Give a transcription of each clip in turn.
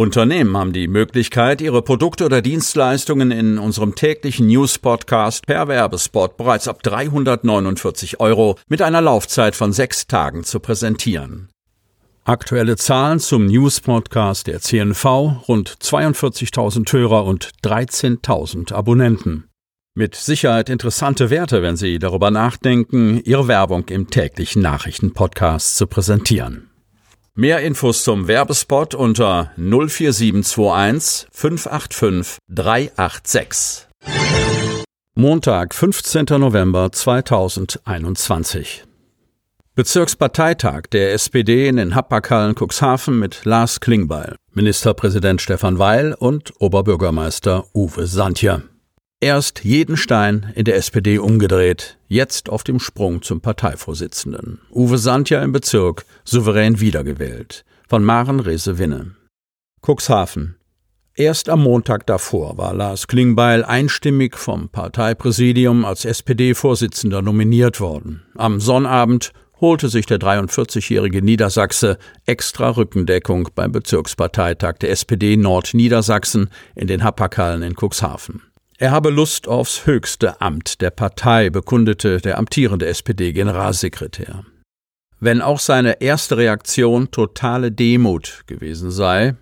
Unternehmen haben die Möglichkeit, ihre Produkte oder Dienstleistungen in unserem täglichen News-Podcast per Werbespot bereits ab 349 Euro mit einer Laufzeit von sechs Tagen zu präsentieren. Aktuelle Zahlen zum News-Podcast der CNV, rund 42.000 Hörer und 13.000 Abonnenten. Mit Sicherheit interessante Werte, wenn Sie darüber nachdenken, Ihre Werbung im täglichen Nachrichten-Podcast zu präsentieren. Mehr Infos zum Werbespot unter 04721 585 386. Montag, 15. November 2021. Bezirksparteitag der SPD in den Happakhallen Cuxhaven mit Lars Klingbeil, Ministerpräsident Stefan Weil und Oberbürgermeister Uwe Santje. Erst jeden Stein in der SPD umgedreht, jetzt auf dem Sprung zum Parteivorsitzenden. Uwe Sandja im Bezirk, souverän wiedergewählt. Von Maren Rese-Winne. Cuxhaven. Erst am Montag davor war Lars Klingbeil einstimmig vom Parteipräsidium als SPD-Vorsitzender nominiert worden. Am Sonnabend holte sich der 43-jährige Niedersachse extra Rückendeckung beim Bezirksparteitag der SPD Nordniedersachsen in den Happakallen in Cuxhaven. Er habe Lust aufs höchste Amt der Partei, bekundete der amtierende SPD-Generalsekretär. Wenn auch seine erste Reaktion totale Demut gewesen sei,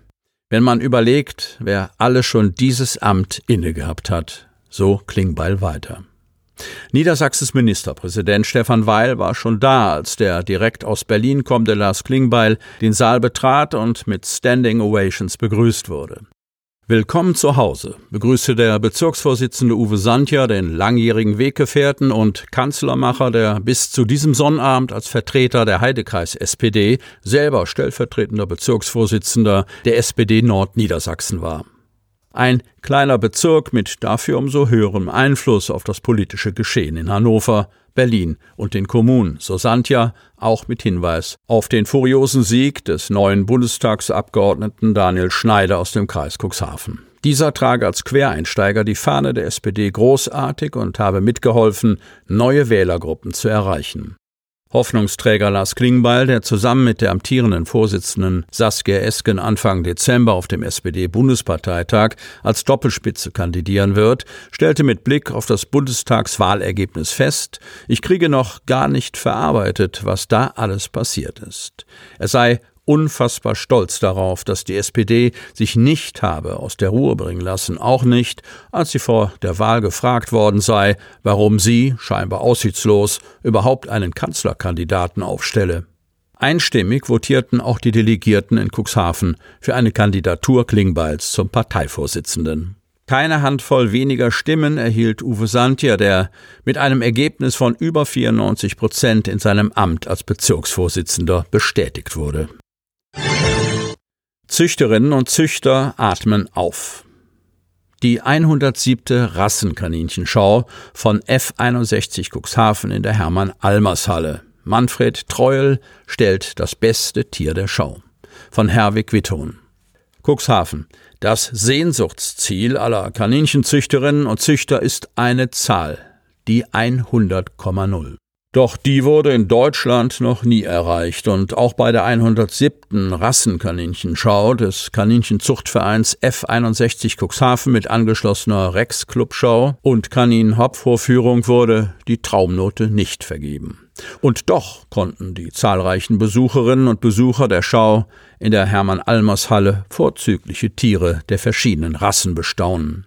wenn man überlegt, wer alle schon dieses Amt innegehabt hat, so Klingbeil weiter. Niedersachsens Ministerpräsident Stefan Weil war schon da, als der direkt aus Berlin kommende Lars Klingbeil den Saal betrat und mit Standing Ovations begrüßt wurde. Willkommen zu Hause, begrüßte der Bezirksvorsitzende Uwe Santja den langjährigen Weggefährten und Kanzlermacher, der bis zu diesem Sonnabend als Vertreter der Heidekreis SPD selber stellvertretender Bezirksvorsitzender der SPD Nordniedersachsen war. Ein kleiner Bezirk mit dafür umso höherem Einfluss auf das politische Geschehen in Hannover, Berlin und den Kommunen, so Santja, auch mit Hinweis auf den furiosen Sieg des neuen Bundestagsabgeordneten Daniel Schneider aus dem Kreis Cuxhaven. Dieser trage als Quereinsteiger die Fahne der SPD großartig und habe mitgeholfen, neue Wählergruppen zu erreichen. Hoffnungsträger Lars Klingbeil, der zusammen mit der amtierenden Vorsitzenden Saskia Esken Anfang Dezember auf dem SPD-Bundesparteitag als Doppelspitze kandidieren wird, stellte mit Blick auf das Bundestagswahlergebnis fest, ich kriege noch gar nicht verarbeitet, was da alles passiert ist. Er sei unfassbar stolz darauf, dass die SPD sich nicht habe aus der Ruhe bringen lassen, auch nicht, als sie vor der Wahl gefragt worden sei, warum sie, scheinbar aussichtslos, überhaupt einen Kanzlerkandidaten aufstelle. Einstimmig votierten auch die Delegierten in Cuxhaven für eine Kandidatur Klingbeils zum Parteivorsitzenden. Keine Handvoll weniger Stimmen erhielt Uwe Santja, der mit einem Ergebnis von über 94 Prozent in seinem Amt als Bezirksvorsitzender bestätigt wurde. Züchterinnen und Züchter atmen auf. Die 107. Rassenkaninchenschau von F61 Cuxhaven in der Hermann-Almers-Halle. Manfred Treuel stellt das beste Tier der Schau. Von Herwig Witton. Cuxhaven. Das Sehnsuchtsziel aller Kaninchenzüchterinnen und Züchter ist eine Zahl, die 100,0. Doch die wurde in Deutschland noch nie erreicht und auch bei der 107. Rassenkaninchenschau des Kaninchenzuchtvereins F61 Cuxhaven mit angeschlossener Rex-Clubschau und Kanin-Hopf-Vorführung wurde die Traumnote nicht vergeben. Und doch konnten die zahlreichen Besucherinnen und Besucher der Schau in der Hermann-Almers-Halle vorzügliche Tiere der verschiedenen Rassen bestaunen.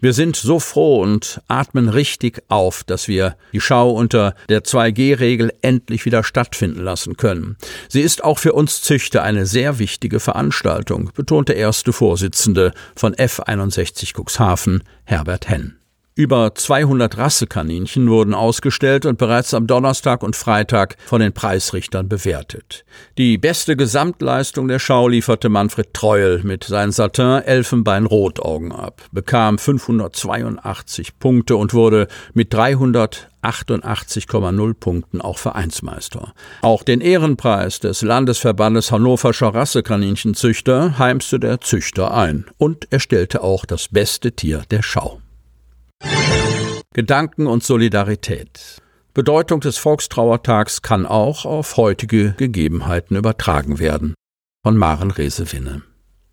Wir sind so froh und atmen richtig auf, dass wir die Schau unter der 2G-Regel endlich wieder stattfinden lassen können. Sie ist auch für uns Züchter eine sehr wichtige Veranstaltung, betonte erste Vorsitzende von F61 Cuxhaven, Herbert Henn. Über 200 Rassekaninchen wurden ausgestellt und bereits am Donnerstag und Freitag von den Preisrichtern bewertet. Die beste Gesamtleistung der Schau lieferte Manfred Treuel mit seinen Satin Elfenbein Rotaugen ab, bekam 582 Punkte und wurde mit 300 88,0 Punkten auch Vereinsmeister. Auch den Ehrenpreis des Landesverbandes Hannoverscher Rassekaninchenzüchter heimste der Züchter ein und er stellte auch das beste Tier der Schau. Gedanken und Solidarität. Bedeutung des Volkstrauertags kann auch auf heutige Gegebenheiten übertragen werden. Von Maren Resewinne.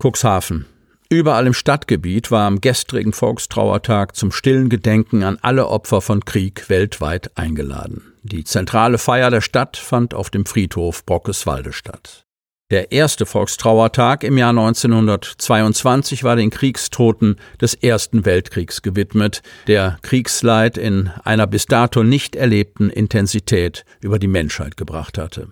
Cuxhaven, Überall im Stadtgebiet war am gestrigen Volkstrauertag zum stillen Gedenken an alle Opfer von Krieg weltweit eingeladen. Die zentrale Feier der Stadt fand auf dem Friedhof Brockeswalde statt. Der erste Volkstrauertag im Jahr 1922 war den Kriegstoten des Ersten Weltkriegs gewidmet, der Kriegsleid in einer bis dato nicht erlebten Intensität über die Menschheit gebracht hatte.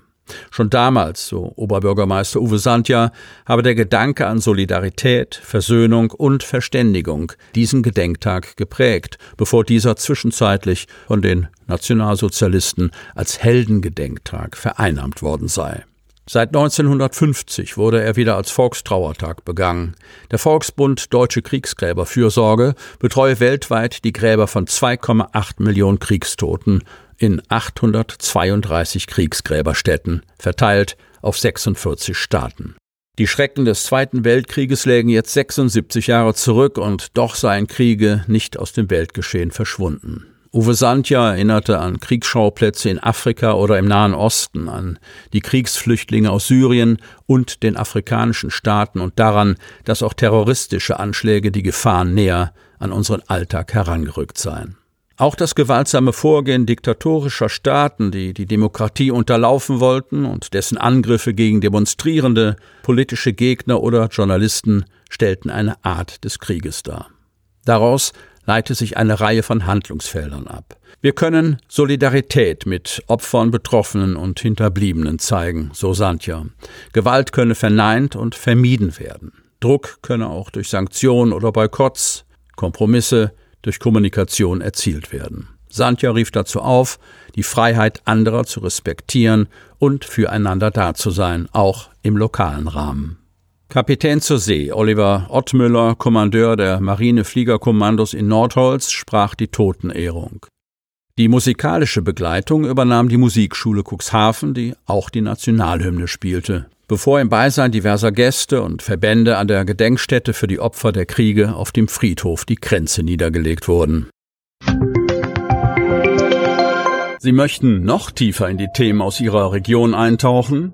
Schon damals, so Oberbürgermeister Uwe Sandja, habe der Gedanke an Solidarität, Versöhnung und Verständigung diesen Gedenktag geprägt, bevor dieser zwischenzeitlich von den Nationalsozialisten als Heldengedenktag vereinnahmt worden sei. Seit 1950 wurde er wieder als Volkstrauertag begangen. Der Volksbund Deutsche Kriegsgräberfürsorge betreue weltweit die Gräber von 2,8 Millionen Kriegstoten in 832 Kriegsgräberstätten, verteilt auf 46 Staaten. Die Schrecken des Zweiten Weltkrieges lägen jetzt 76 Jahre zurück und doch seien Kriege nicht aus dem Weltgeschehen verschwunden. Uwe Sandja erinnerte an Kriegsschauplätze in Afrika oder im Nahen Osten, an die Kriegsflüchtlinge aus Syrien und den afrikanischen Staaten und daran, dass auch terroristische Anschläge die Gefahren näher an unseren Alltag herangerückt seien. Auch das gewaltsame Vorgehen diktatorischer Staaten, die die Demokratie unterlaufen wollten und dessen Angriffe gegen Demonstrierende, politische Gegner oder Journalisten stellten eine Art des Krieges dar. Daraus leite sich eine Reihe von Handlungsfeldern ab. Wir können Solidarität mit Opfern, Betroffenen und Hinterbliebenen zeigen, so Santja. Gewalt könne verneint und vermieden werden. Druck könne auch durch Sanktionen oder Boykotts, Kompromisse, durch Kommunikation erzielt werden. Santja rief dazu auf, die Freiheit anderer zu respektieren und füreinander da zu sein, auch im lokalen Rahmen. Kapitän zur See Oliver Ottmüller, Kommandeur der Marinefliegerkommandos in Nordholz, sprach die Totenehrung. Die musikalische Begleitung übernahm die Musikschule Cuxhaven, die auch die Nationalhymne spielte bevor im Beisein diverser Gäste und Verbände an der Gedenkstätte für die Opfer der Kriege auf dem Friedhof die Kränze niedergelegt wurden. Sie möchten noch tiefer in die Themen aus Ihrer Region eintauchen?